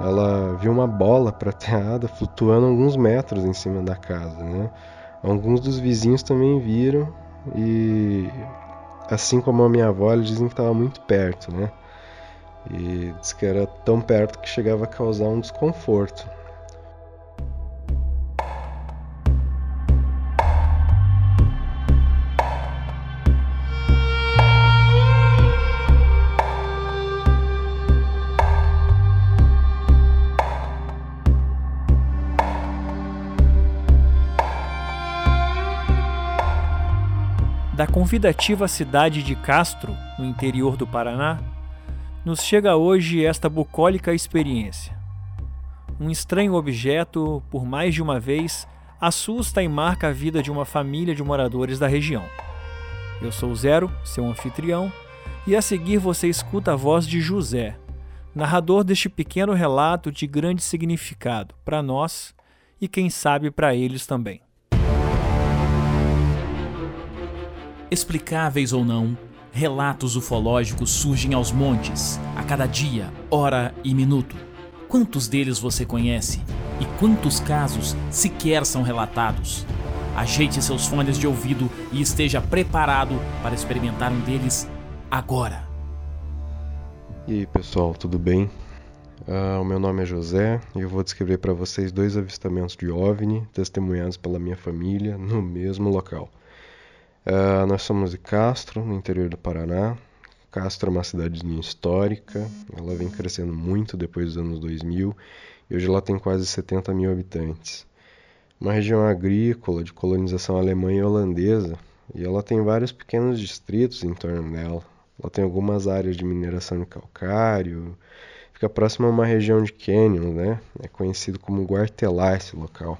ela viu uma bola prateada flutuando alguns metros em cima da casa, né? Alguns dos vizinhos também viram e assim como a minha avó, eles dizem que estava muito perto, né? E diz que era tão perto que chegava a causar um desconforto. Da convidativa cidade de Castro, no interior do Paraná, nos chega hoje esta bucólica experiência. Um estranho objeto, por mais de uma vez, assusta e marca a vida de uma família de moradores da região. Eu sou Zero, seu anfitrião, e a seguir você escuta a voz de José, narrador deste pequeno relato de grande significado para nós e quem sabe para eles também. Explicáveis ou não, relatos ufológicos surgem aos montes, a cada dia, hora e minuto. Quantos deles você conhece? E quantos casos sequer são relatados? Ajeite seus fones de ouvido e esteja preparado para experimentar um deles agora. E aí pessoal, tudo bem? Uh, o meu nome é José e eu vou descrever para vocês dois avistamentos de OVNI testemunhados pela minha família no mesmo local. Uh, nós somos de Castro, no interior do Paraná. Castro é uma cidadezinha histórica, ela vem crescendo muito depois dos anos 2000 e hoje ela tem quase 70 mil habitantes. Uma região agrícola de colonização alemã e holandesa e ela tem vários pequenos distritos em torno dela. Ela tem algumas áreas de mineração de calcário, fica próxima a uma região de cânions, né? É conhecido como Guartelá esse local.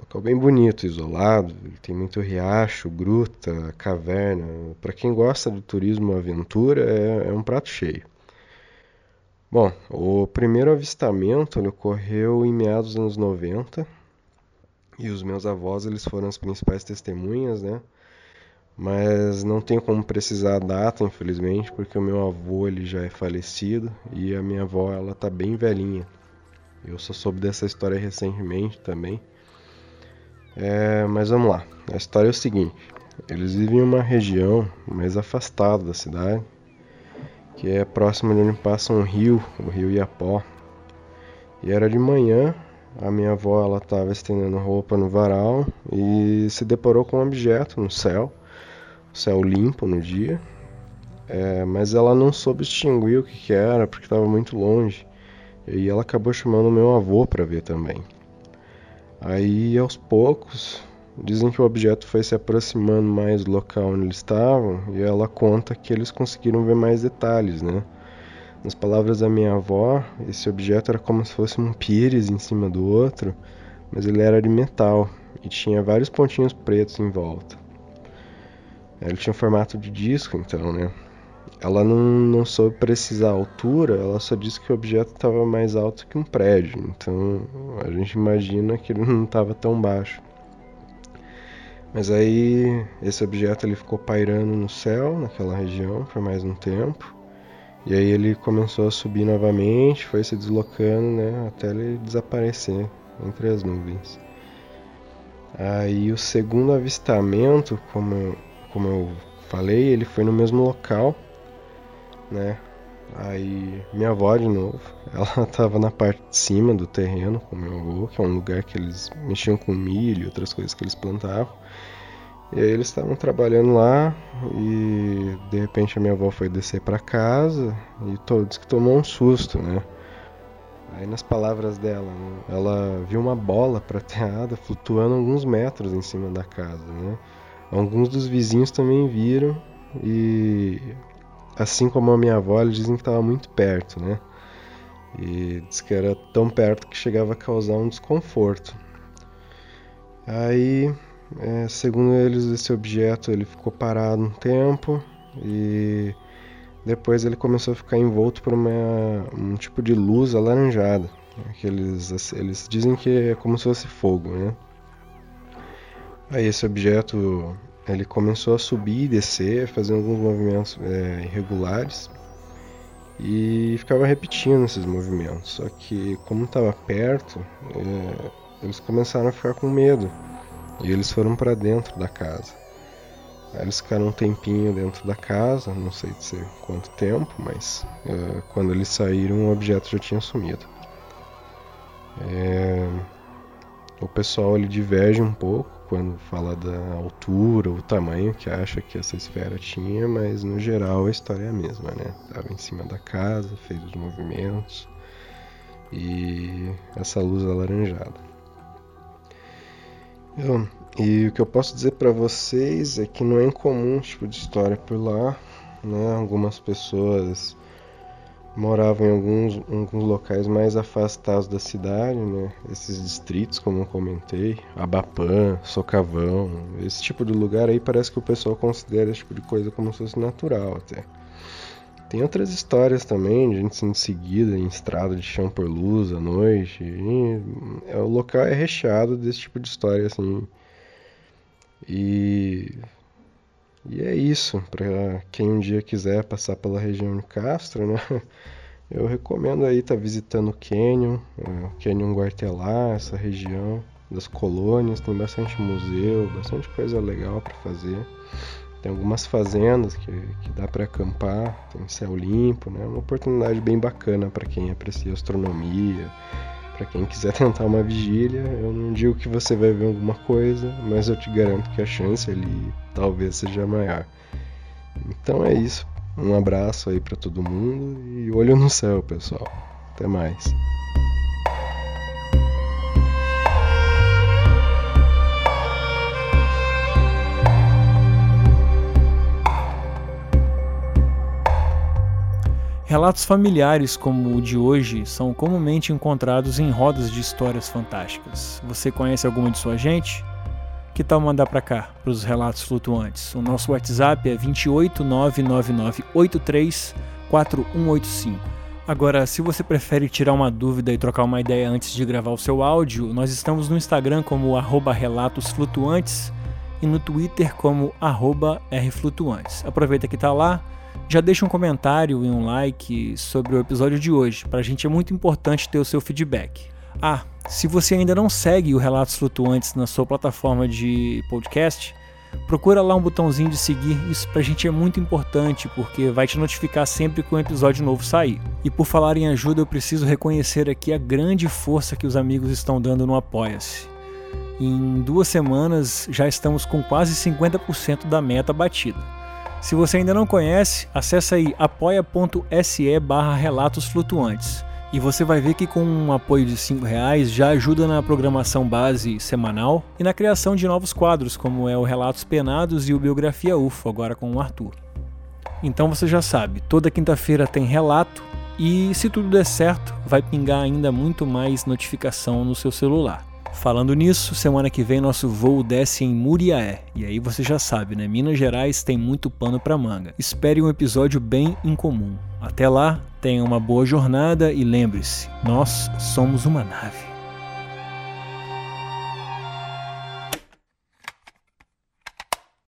Local bem bonito, isolado, tem muito riacho, gruta, caverna. Para quem gosta de turismo aventura, é, é, um prato cheio. Bom, o primeiro avistamento ocorreu em meados dos anos 90 e os meus avós eles foram as principais testemunhas, né? Mas não tenho como precisar a data, infelizmente, porque o meu avô ele já é falecido e a minha avó ela tá bem velhinha. Eu só soube dessa história recentemente também. É, mas vamos lá. A história é o seguinte: eles vivem em uma região mais afastada da cidade, que é próxima de onde passa um rio, o rio Iapó. E era de manhã, a minha avó ela estava estendendo roupa no varal e se deparou com um objeto no céu, céu limpo no dia, é, mas ela não soube distinguir o que, que era porque estava muito longe. E ela acabou chamando meu avô para ver também. Aí aos poucos dizem que o objeto foi se aproximando mais do local onde eles estavam e ela conta que eles conseguiram ver mais detalhes, né? Nas palavras da minha avó, esse objeto era como se fosse um pires em cima do outro, mas ele era de metal e tinha vários pontinhos pretos em volta. Ele tinha um formato de disco, então, né? Ela não, não soube precisar a altura, ela só disse que o objeto estava mais alto que um prédio. Então a gente imagina que ele não estava tão baixo. Mas aí esse objeto ele ficou pairando no céu, naquela região, por mais um tempo. E aí ele começou a subir novamente, foi se deslocando, né, até ele desaparecer entre as nuvens. Aí o segundo avistamento, como, como eu falei, ele foi no mesmo local né? Aí minha avó de novo, ela tava na parte de cima do terreno com meu avô, que é um lugar que eles mexiam com milho e outras coisas que eles plantavam. E aí eles estavam trabalhando lá e de repente a minha avó foi descer para casa e todos que tomou um susto, né? Aí nas palavras dela, ela viu uma bola prateada flutuando alguns metros em cima da casa, né? Alguns dos vizinhos também viram e assim como a minha avó, eles dizem que estava muito perto, né? E diz que era tão perto que chegava a causar um desconforto. Aí, é, segundo eles, esse objeto ele ficou parado um tempo e depois ele começou a ficar envolto por uma, um tipo de luz alaranjada. Que eles, eles dizem que é como se fosse fogo, né? Aí esse objeto ele começou a subir e descer, fazendo alguns movimentos é, irregulares. e ficava repetindo esses movimentos. Só que, como estava perto, é, eles começaram a ficar com medo e eles foram para dentro da casa. Aí eles ficaram um tempinho dentro da casa, não sei dizer quanto tempo, mas é, quando eles saíram o objeto já tinha sumido. É, o pessoal ele diverge um pouco quando fala da altura, o tamanho que acha que essa esfera tinha, mas no geral a história é a mesma, né? Tava em cima da casa, fez os movimentos e essa luz alaranjada. Então, e o que eu posso dizer para vocês é que não é incomum tipo de história por lá, né? Algumas pessoas moravam em alguns, alguns locais mais afastados da cidade, né? Esses distritos, como eu comentei, Abapã, Socavão, esse tipo de lugar aí parece que o pessoal considera esse tipo de coisa como se fosse natural até. Tem outras histórias também, de gente sendo seguida em estrada de chão por luz à noite. É, o local é recheado desse tipo de história, assim. E e é isso, para quem um dia quiser passar pela região de Castro, né? Eu recomendo aí estar tá visitando o Canyon, é, o Canyon Guartelá, essa região das colônias, tem bastante museu, bastante coisa legal para fazer. Tem algumas fazendas que, que dá para acampar, tem céu limpo, né? Uma oportunidade bem bacana para quem aprecia astronomia, para quem quiser tentar uma vigília, eu não digo que você vai ver alguma coisa, mas eu te garanto que a chance ali talvez seja maior. Então é isso. Um abraço aí para todo mundo e olho no céu, pessoal. Até mais. Relatos familiares como o de hoje são comumente encontrados em rodas de histórias fantásticas. Você conhece alguma de sua gente? Que tal mandar para cá, para os relatos flutuantes? O nosso WhatsApp é 28999834185. Agora, se você prefere tirar uma dúvida e trocar uma ideia antes de gravar o seu áudio, nós estamos no Instagram como relatosflutuantes e no Twitter como rflutuantes. Aproveita que está lá, já deixa um comentário e um like sobre o episódio de hoje. Para a gente é muito importante ter o seu feedback. Ah, se você ainda não segue o Relatos Flutuantes na sua plataforma de podcast, procura lá um botãozinho de seguir. Isso pra gente é muito importante porque vai te notificar sempre que um episódio novo sair. E por falar em ajuda, eu preciso reconhecer aqui a grande força que os amigos estão dando no Apoia-se. Em duas semanas já estamos com quase 50% da meta batida. Se você ainda não conhece, acessa aí apoia.se barra relatos flutuantes. E você vai ver que com um apoio de R$ reais já ajuda na programação base semanal e na criação de novos quadros, como é o Relatos Penados e o Biografia UFO, agora com o Arthur. Então você já sabe, toda quinta-feira tem relato e se tudo der certo, vai pingar ainda muito mais notificação no seu celular. Falando nisso, semana que vem nosso voo desce em Muriaé. E aí você já sabe, né? Minas Gerais tem muito pano para manga. Espere um episódio bem incomum. Até lá, tenha uma boa jornada e lembre-se, nós somos uma nave.